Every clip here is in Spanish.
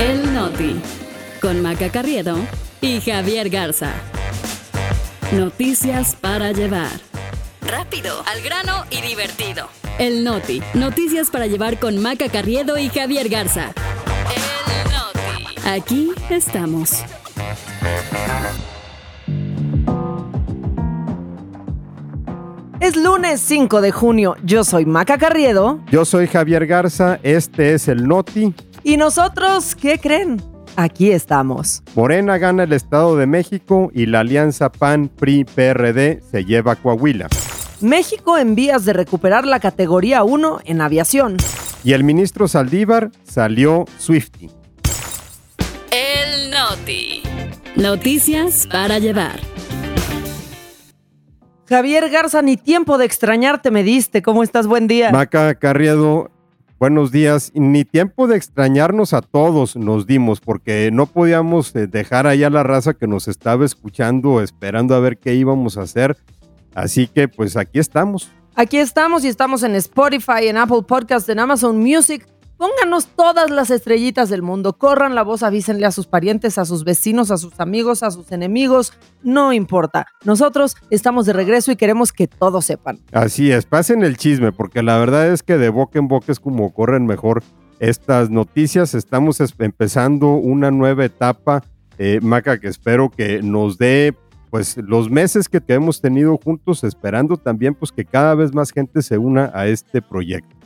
El Noti, con Maca Carriedo y Javier Garza. Noticias para llevar. Rápido, al grano y divertido. El Noti, noticias para llevar con Maca Carriedo y Javier Garza. El Noti. Aquí estamos. Es lunes 5 de junio. Yo soy Maca Carriedo. Yo soy Javier Garza. Este es el Noti. ¿Y nosotros qué creen? Aquí estamos. Morena gana el Estado de México y la alianza PAN-PRI-PRD se lleva a Coahuila. México en vías de recuperar la categoría 1 en aviación. Y el ministro Saldívar salió Swifty. El Noti. Noticias para llevar. Javier Garza, ni tiempo de extrañarte me diste. ¿Cómo estás? Buen día. Maca Carriedo, buenos días. Ni tiempo de extrañarnos a todos nos dimos porque no podíamos eh, dejar ahí a la raza que nos estaba escuchando, esperando a ver qué íbamos a hacer. Así que pues aquí estamos. Aquí estamos y estamos en Spotify, en Apple Podcast, en Amazon Music. Pónganos todas las estrellitas del mundo, corran la voz, avísenle a sus parientes, a sus vecinos, a sus amigos, a sus enemigos, no importa. Nosotros estamos de regreso y queremos que todos sepan. Así es, pasen el chisme, porque la verdad es que de boca en boca es como corren mejor estas noticias. Estamos empezando una nueva etapa, eh, Maca, que espero que nos dé pues los meses que hemos tenido juntos, esperando también pues que cada vez más gente se una a este proyecto.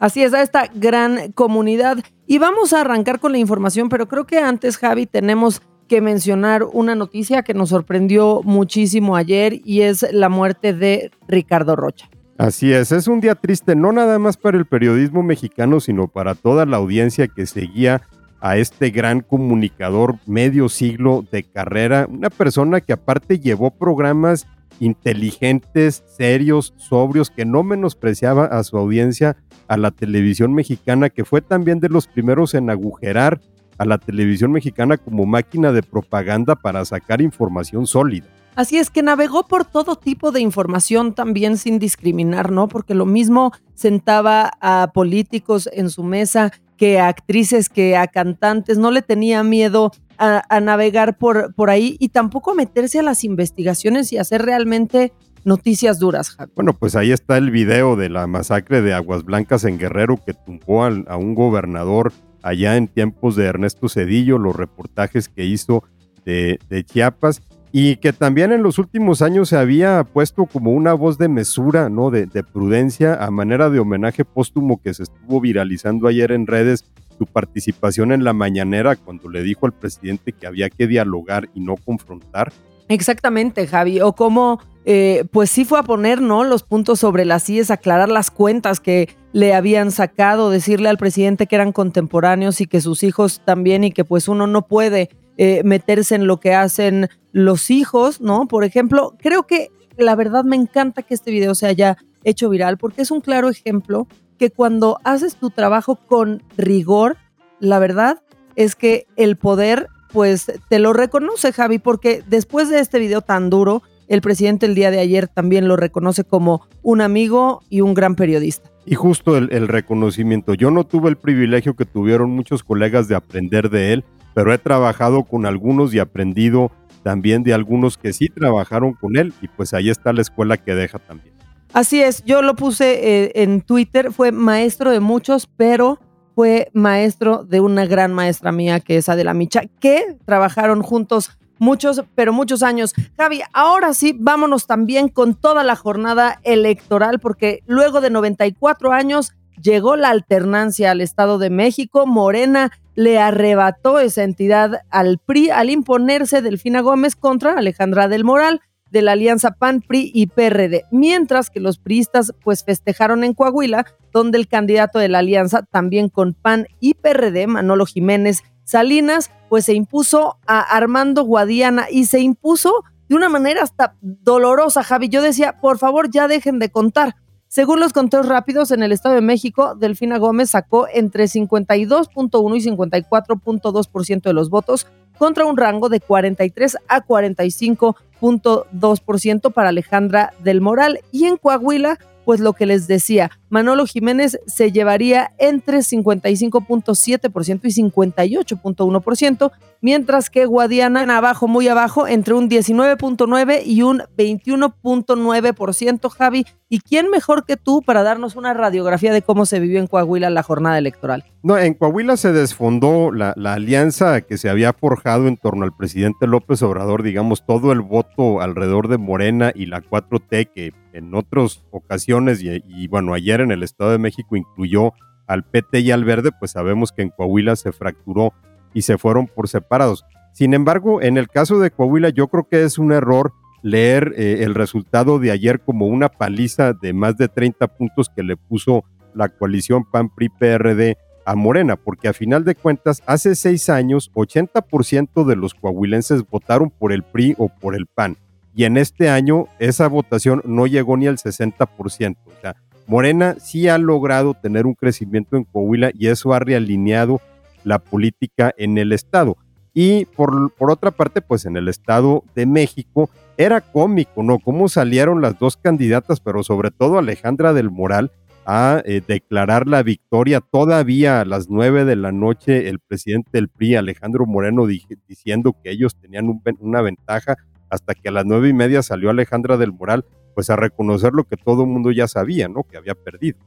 Así es, a esta gran comunidad. Y vamos a arrancar con la información, pero creo que antes, Javi, tenemos que mencionar una noticia que nos sorprendió muchísimo ayer y es la muerte de Ricardo Rocha. Así es, es un día triste no nada más para el periodismo mexicano, sino para toda la audiencia que seguía a este gran comunicador medio siglo de carrera, una persona que aparte llevó programas inteligentes, serios, sobrios, que no menospreciaba a su audiencia, a la televisión mexicana, que fue también de los primeros en agujerar a la televisión mexicana como máquina de propaganda para sacar información sólida. Así es que navegó por todo tipo de información también sin discriminar, ¿no? Porque lo mismo sentaba a políticos en su mesa que a actrices, que a cantantes, no le tenía miedo a, navegar por, por ahí y tampoco meterse a las investigaciones y hacer realmente noticias duras, Bueno, pues ahí está el video de la masacre de Aguas Blancas en Guerrero que tumbó a un gobernador allá en tiempos de Ernesto Cedillo, los reportajes que hizo de, Chiapas y que también en los últimos años se había puesto como una voz de mesura, ¿no? De, prudencia a manera de homenaje póstumo que se estuvo viralizando ayer en redes su participación en la mañanera cuando le dijo al presidente que había que dialogar y no confrontar. Exactamente, Javi, o cómo eh, pues sí fue a poner, ¿no? Los puntos sobre las IES, aclarar las cuentas que le habían sacado, decirle al presidente que eran contemporáneos y que sus hijos también y que pues uno no puede eh, meterse en lo que hacen los hijos, ¿no? Por ejemplo, creo que la verdad me encanta que este video se haya hecho viral porque es un claro ejemplo que cuando haces tu trabajo con rigor, la verdad es que el poder pues te lo reconoce, Javi, porque después de este video tan duro, el presidente el día de ayer también lo reconoce como un amigo y un gran periodista. Y justo el, el, reconocimiento. Yo no tuve el privilegio que tuvieron muchos colegas de aprender de él, pero he trabajado con algunos y aprendido también de algunos que sí trabajaron con él y pues ahí está la escuela que deja también. Así es, yo lo puse eh, en Twitter, fue maestro de muchos, pero fue maestro de una gran maestra mía que es Adela Micha, que trabajaron juntos muchos, pero muchos años. Javi, ahora sí, vámonos también con toda la jornada electoral, porque luego de 94 años llegó la alternancia al Estado de México. Morena le arrebató esa entidad al PRI al imponerse Delfina Gómez contra Alejandra del Moral de la alianza PAN, PRI y PRD, mientras que los priistas pues festejaron en Coahuila, donde el candidato de la alianza, también con PAN y PRD, Manolo Jiménez Salinas, pues se impuso a Armando Guadiana y se impuso de una manera hasta dolorosa, Javi. Yo decía, por favor, ya dejen de contar. Según los conteos rápidos en el Estado de México, Delfina Gómez sacó entre 52.1 y 54.2% de los votos contra un rango de 43 a 45.2% para Alejandra del Moral. Y en Coahuila, pues lo que les decía, Manolo Jiménez se llevaría entre 55.7% y 58.1%, mientras que Guadiana abajo, muy abajo, entre un 19.9 y un 21.9%, Javi. ¿Y quién mejor que tú para darnos una radiografía de cómo se vivió en Coahuila la jornada electoral? No, en Coahuila se desfondó la, la alianza que se había forjado en torno al presidente López Obrador, digamos, todo el voto alrededor de Morena y la 4T, que en otras ocasiones y, y bueno, ayer en el Estado de México incluyó al PT y al Verde, pues sabemos que en Coahuila se fracturó y se fueron por separados. Sin embargo, en el caso de Coahuila, yo creo que es un error leer eh, el resultado de ayer como una paliza de más de 30 puntos que le puso la coalición PAN-PRI-PRD a Morena, porque a final de cuentas, hace seis años, 80% de los coahuilenses votaron por el PRI o por el PAN, y en este año esa votación no llegó ni al 60%. O sea, Morena sí ha logrado tener un crecimiento en Coahuila y eso ha realineado la política en el Estado. Y por, por otra parte, pues en el Estado de México era cómico, ¿no? Cómo salieron las dos candidatas, pero sobre todo Alejandra del Moral, a eh, declarar la victoria todavía a las nueve de la noche el presidente del PRI, Alejandro Moreno, diciendo que ellos tenían una ventaja, hasta que a las nueve y media salió Alejandra del Moral, pues a reconocer lo que todo el mundo ya sabía, ¿no? Que había perdido.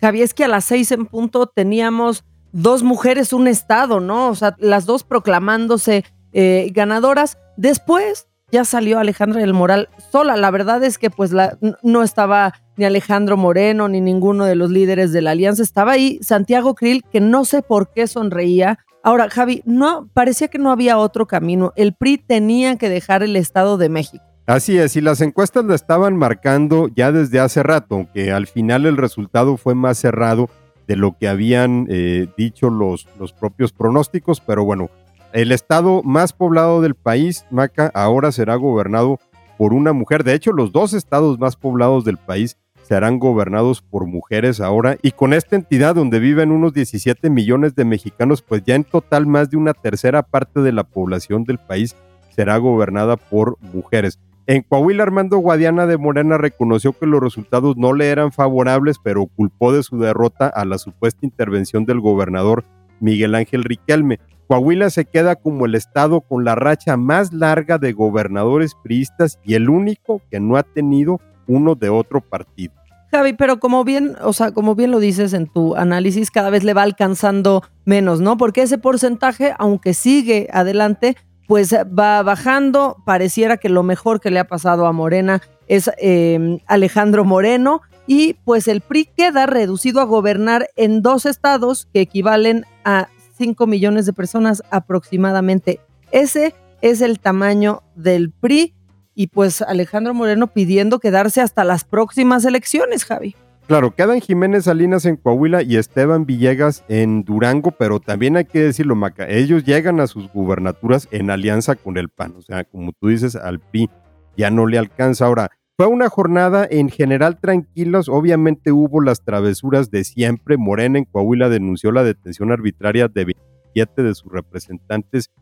Javier, es que a las seis en punto teníamos dos mujeres, un estado, ¿no? O sea, las dos proclamándose eh, ganadoras. Después ya salió Alejandra del Moral sola. La verdad es que pues la, no estaba ni Alejandro Moreno ni ninguno de los líderes de la alianza. Estaba ahí Santiago Krill, que no sé por qué sonreía. Ahora, Javi, no, parecía que no había otro camino. El PRI tenía que dejar el Estado de México. Así es, y las encuestas lo estaban marcando ya desde hace rato, aunque al final el resultado fue más cerrado de lo que habían eh, dicho los, los propios pronósticos, pero bueno, el estado más poblado del país, Maca, ahora será gobernado por una mujer. De hecho, los dos estados más poblados del país serán gobernados por mujeres ahora y con esta entidad donde viven unos 17 millones de mexicanos, pues ya en total más de una tercera parte de la población del país será gobernada por mujeres. En Coahuila, Armando Guadiana de Morena reconoció que los resultados no le eran favorables, pero culpó de su derrota a la supuesta intervención del gobernador Miguel Ángel Riquelme. Coahuila se queda como el estado con la racha más larga de gobernadores priistas y el único que no ha tenido uno de otro partido. Javi, pero como bien, o sea, como bien lo dices en tu análisis, cada vez le va alcanzando menos, ¿no? Porque ese porcentaje, aunque sigue adelante, pues va bajando. Pareciera que lo mejor que le ha pasado a Morena es em, Alejandro Moreno y pues el PRI queda reducido a gobernar en dos estados que equivalen a 5 millones de personas aproximadamente. Ese es el tamaño del PRI y pues Alejandro Moreno pidiendo quedarse hasta las próximas elecciones, Javi. Claro, quedan Jiménez Salinas en Coahuila y Esteban Villegas en Durango, pero también hay que decirlo, Maca, ellos llegan a sus gubernaturas en alianza con el PAN, o sea, como tú dices, al PRI ya no le alcanza. Ahora, fue una jornada en general tranquilos, obviamente hubo las travesuras de siempre. Morena en Coahuila denunció la detención arbitraria de 27 de sus representantes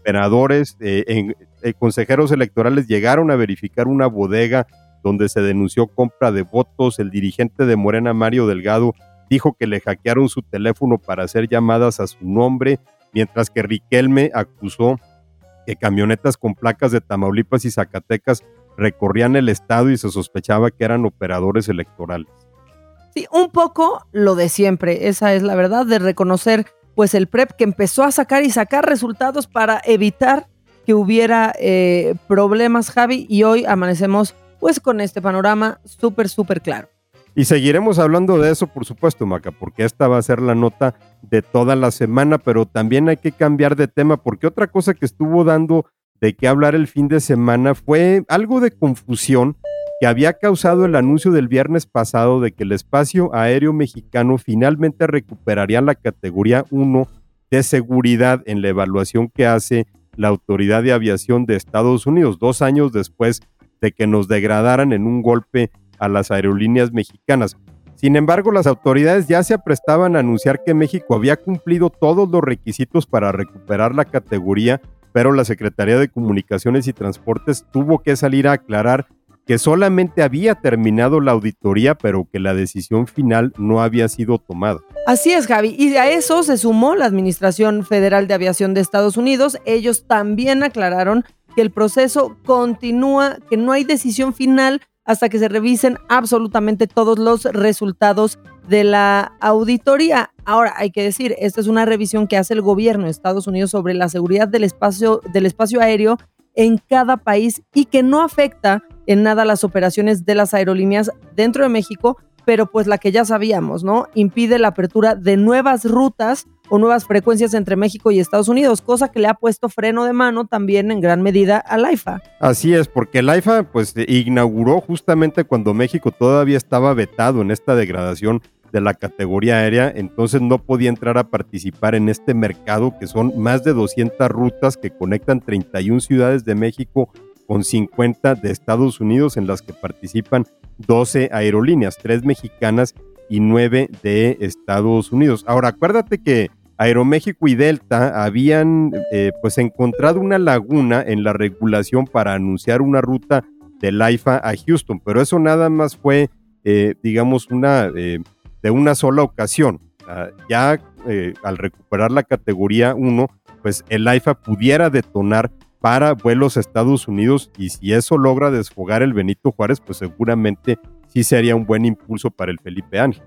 operadores, eh, eh, consejeros electorales llegaron a verificar una bodega donde se denunció compra de votos. El dirigente de Morena, Mario Delgado, dijo que le hackearon su teléfono para hacer llamadas a su nombre, mientras que Riquelme acusó que camionetas con placas de Tamaulipas y Zacatecas recorrían el estado y se sospechaba que eran operadores electorales. Sí, un poco lo de siempre, esa es la verdad, de reconocer pues el PREP que empezó a sacar y sacar resultados para evitar que hubiera eh, problemas, Javi, y hoy amanecemos pues con este panorama súper, súper claro. Y seguiremos hablando de eso, por supuesto, Maca, porque esta va a ser la nota de toda la semana, pero también hay que cambiar de tema, porque otra cosa que estuvo dando de qué hablar el fin de semana fue algo de confusión que había causado el anuncio del viernes pasado de que el espacio aéreo mexicano finalmente recuperaría la categoría 1 de seguridad en la evaluación que hace la Autoridad de Aviación de Estados Unidos, dos años después de que nos degradaran en un golpe a las aerolíneas mexicanas. Sin embargo, las autoridades ya se aprestaban a anunciar que México había cumplido todos los requisitos para recuperar la categoría, pero la Secretaría de Comunicaciones y Transportes tuvo que salir a aclarar que solamente había terminado la auditoría, pero que la decisión final no había sido tomada. Así es, Javi. Y a eso se sumó la Administración Federal de Aviación de Estados Unidos. Ellos también aclararon que el proceso continúa, que no hay decisión final hasta que se revisen absolutamente todos los resultados de la auditoría. Ahora, hay que decir, esta es una revisión que hace el gobierno de Estados Unidos sobre la seguridad del espacio, del espacio aéreo en cada país y que no afecta en nada las operaciones de las aerolíneas dentro de México, pero pues la que ya sabíamos, ¿no? Impide la apertura de nuevas rutas o nuevas frecuencias entre México y Estados Unidos, cosa que le ha puesto freno de mano también en gran medida al AIFA. Así es, porque el AIFA pues inauguró justamente cuando México todavía estaba vetado en esta degradación de la categoría aérea, entonces no podía entrar a participar en este mercado que son más de 200 rutas que conectan 31 ciudades de México con 50 de Estados Unidos en las que participan 12 aerolíneas, 3 mexicanas y 9 de Estados Unidos. Ahora, acuérdate que Aeroméxico y Delta habían eh, pues encontrado una laguna en la regulación para anunciar una ruta del AIFA a Houston, pero eso nada más fue, eh, digamos, una eh, de una sola ocasión. ya al recuperar la categoría 1, pues el AIFA pudiera detonar para vuelos a Estados Unidos y si eso logra desfogar el Benito Juárez, pues seguramente sí sería un buen impulso para el Felipe Ángel.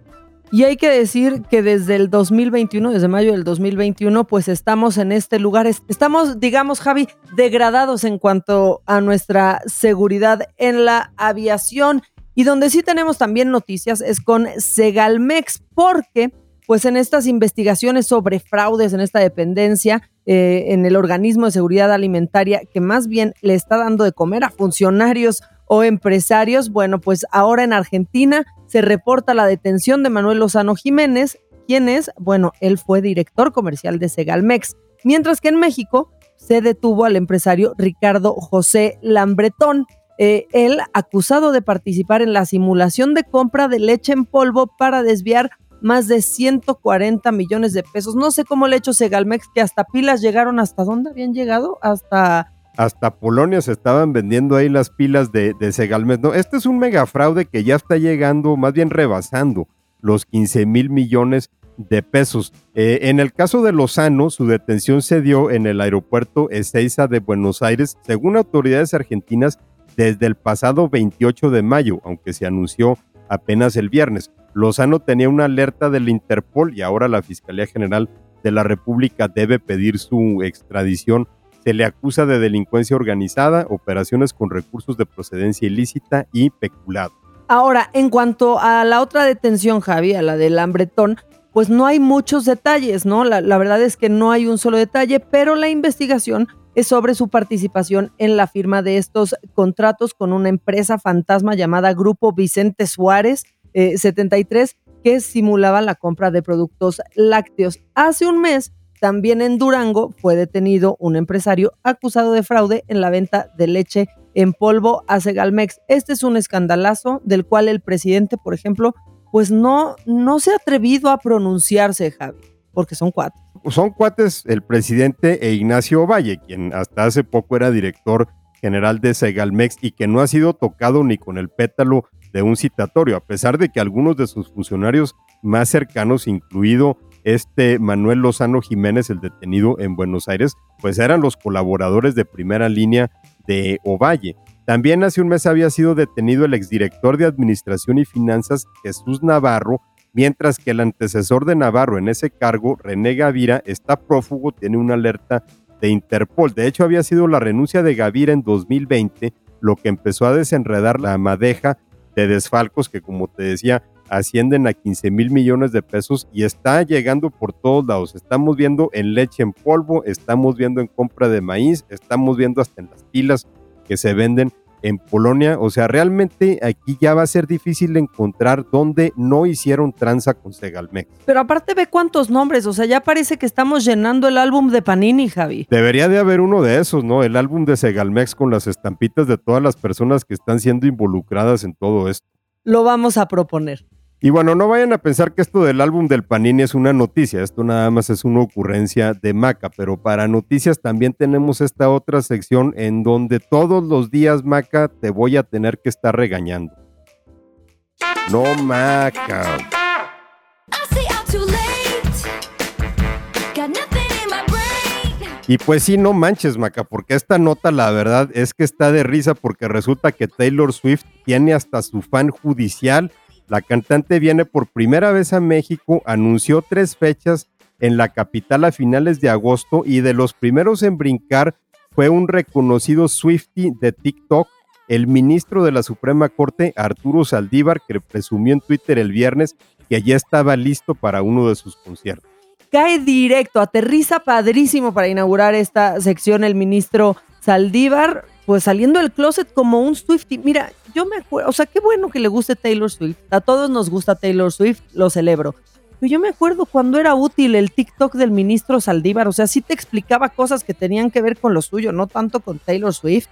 Y hay que decir que desde el 2021, desde mayo del 2021, pues estamos en este lugar, estamos, digamos, Javi, degradados en cuanto a nuestra seguridad en la aviación. Y donde sí tenemos también noticias es con Segalmex, porque pues en estas investigaciones sobre fraudes en esta dependencia, eh, en el organismo de seguridad alimentaria, que más bien le está dando de comer a funcionarios o empresarios, bueno, pues ahora en Argentina se reporta la detención de Manuel Lozano Jiménez, quien es, bueno, él fue director comercial de Segalmex, mientras que en México se detuvo al empresario Ricardo José Lambretón, eh, él acusado de participar en la simulación de compra de leche en polvo para desviar más de 140 millones de pesos. No sé cómo le ha hecho Segalmex, que hasta pilas llegaron, ¿hasta dónde habían llegado? Hasta hasta Polonia se estaban vendiendo ahí las pilas de, de Segalmex. No, este es un mega fraude que ya está llegando, más bien rebasando los 15 mil millones de pesos. Eh, en el caso de Lozano, su detención se dio en el aeropuerto Ezeiza de Buenos Aires, según autoridades argentinas, desde el pasado 28 de mayo, aunque se anunció apenas el viernes. Lozano tenía una alerta del Interpol y ahora la Fiscalía General de la República debe pedir su extradición se le acusa de delincuencia organizada, operaciones con recursos de procedencia ilícita y peculado. Ahora, en cuanto a la otra detención, Javi, a la del hambretón, pues no hay muchos detalles, ¿no? La, la, verdad es que no hay un solo detalle, pero la investigación es sobre su participación en la firma de estos contratos con una empresa fantasma llamada Grupo Vicente Suárez 73, eh, que simulaba la compra de productos lácteos. Hace un mes también en Durango fue detenido un empresario acusado de fraude en la venta de leche en polvo a Segalmex. Este es un escandalazo del cual el presidente, por ejemplo, pues no, no se ha atrevido a pronunciarse, Javi, porque son cuates. Son cuates el presidente e Ignacio Valle, quien hasta hace poco era director general de Segalmex y que no ha sido tocado ni con el pétalo de un citatorio, a pesar de que algunos de sus funcionarios más cercanos, incluido este Manuel Lozano Jiménez, el detenido en Buenos Aires, pues eran los colaboradores de primera línea de Ovalle. También hace un mes había sido detenido el exdirector de Administración y Finanzas, Jesús Navarro, mientras que el antecesor de Navarro en ese cargo, René Gavira, está prófugo, tiene una alerta de Interpol. De hecho, había sido la renuncia de Gavira en 2020 lo que empezó a desenredar la madeja de desfalcos que, como te decía, ascienden a 15 mil millones de pesos y está llegando por todos lados. Estamos viendo en leche en polvo, estamos viendo en compra de maíz, estamos viendo hasta en las pilas que se venden en Polonia. O sea, realmente aquí ya va a ser difícil encontrar dónde no hicieron tranza con Segalmex. Pero aparte ve cuántos nombres, o sea, ya parece que estamos llenando el álbum de Panini, Javi. Debería de haber uno de esos, ¿no? El álbum de Segalmex con las estampitas de todas las personas que están siendo involucradas en todo esto. Lo vamos a proponer. Y bueno, no vayan a pensar que esto del álbum del Panini es una noticia, esto nada más es una ocurrencia de Maca, pero para noticias también tenemos esta otra sección en donde todos los días, Maca, te voy a tener que estar regañando. No, Maca. Y pues sí, no manches, Maca, porque esta nota la verdad es que está de risa porque resulta que Taylor Swift tiene hasta su fan judicial la cantante viene por primera vez a México, anunció tres fechas en la capital a finales de agosto y de los primeros en brincar fue un reconocido Swifty de TikTok, el ministro de la Suprema Corte, Arturo Saldívar, que presumió en Twitter el viernes que ya estaba listo para uno de sus conciertos. Cae directo, aterriza padrísimo para inaugurar esta sección el ministro Saldívar, pues saliendo del closet como un Swifty. Mira, yo me acuerdo, o sea, qué bueno que le guste Taylor Swift. A todos nos gusta Taylor Swift, lo celebro. Pero yo me acuerdo cuando era útil el TikTok del ministro Saldívar, o sea, sí te explicaba cosas que tenían que ver con lo suyo, no tanto con Taylor Swift.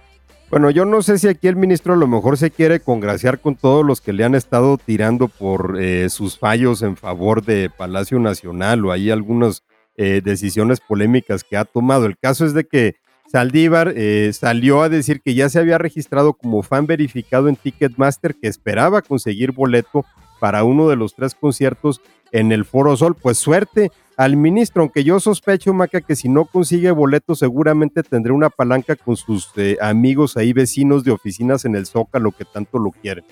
Bueno, yo no sé si aquí el ministro a lo mejor se quiere congraciar con todos los que le han estado tirando por eh, sus fallos en favor de Palacio Nacional o ahí algunas eh, decisiones polémicas que ha tomado. El caso es de que Saldívar eh, salió a decir que ya se había registrado como fan verificado en Ticketmaster, que esperaba conseguir boleto para uno de los tres conciertos en el Foro Sol. Pues suerte al ministro, aunque yo sospecho, Maca, que si no consigue boleto seguramente tendrá una palanca con sus eh, amigos ahí, vecinos de oficinas en el Zócalo que tanto lo quieren.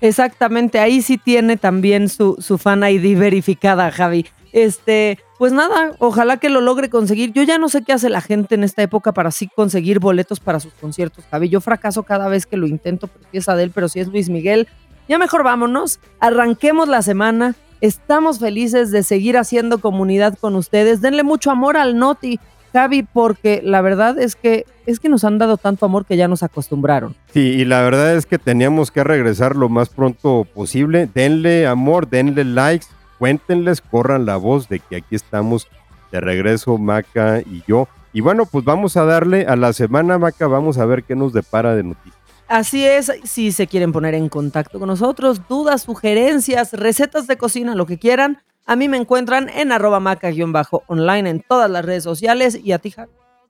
Exactamente, ahí sí tiene también su, su fan ID verificada, Javi. Este, pues nada, ojalá que lo logre conseguir. Yo ya no sé qué hace la gente en esta época para así conseguir boletos para sus conciertos, Javi. Yo fracaso cada vez que lo intento, porque es Adel, pero si es Luis Miguel. Ya mejor vámonos, arranquemos la semana. Estamos felices de seguir haciendo comunidad con ustedes. Denle mucho amor al Noti, Javi, porque la verdad es que es que nos han dado tanto amor que ya nos acostumbraron. Sí, y la verdad es que teníamos que regresar lo más pronto posible. Denle amor, denle likes, cuéntenles, corran la voz de que aquí estamos de regreso, Maca y yo. Y bueno, pues vamos a darle a la semana, Maca, vamos a ver qué nos depara de noticias. Así es, si se quieren poner en contacto con nosotros, dudas, sugerencias, recetas de cocina, lo que quieran, a mí me encuentran en arroba maca-online en todas las redes sociales y a ti,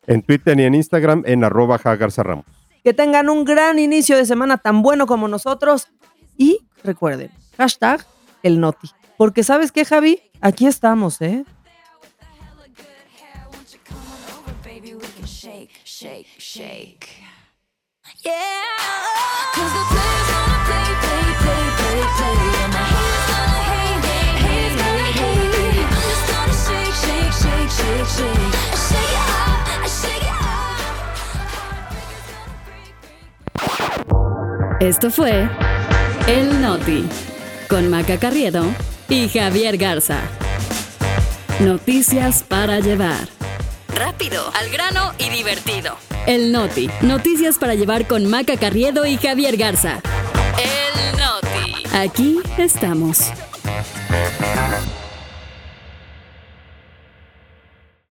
En Twitter y en Instagram en arroba Ramos. Que tengan un gran inicio de semana tan bueno como nosotros y recuerden, hashtag el noti. Porque sabes qué, Javi, aquí estamos, ¿eh? Esto fue El Noti con Maca Carriedo y Javier Garza. Noticias para llevar. Rápido, al grano y divertido. El Noti. Noticias para llevar con Maca Carriedo y Javier Garza. El Noti. Aquí estamos.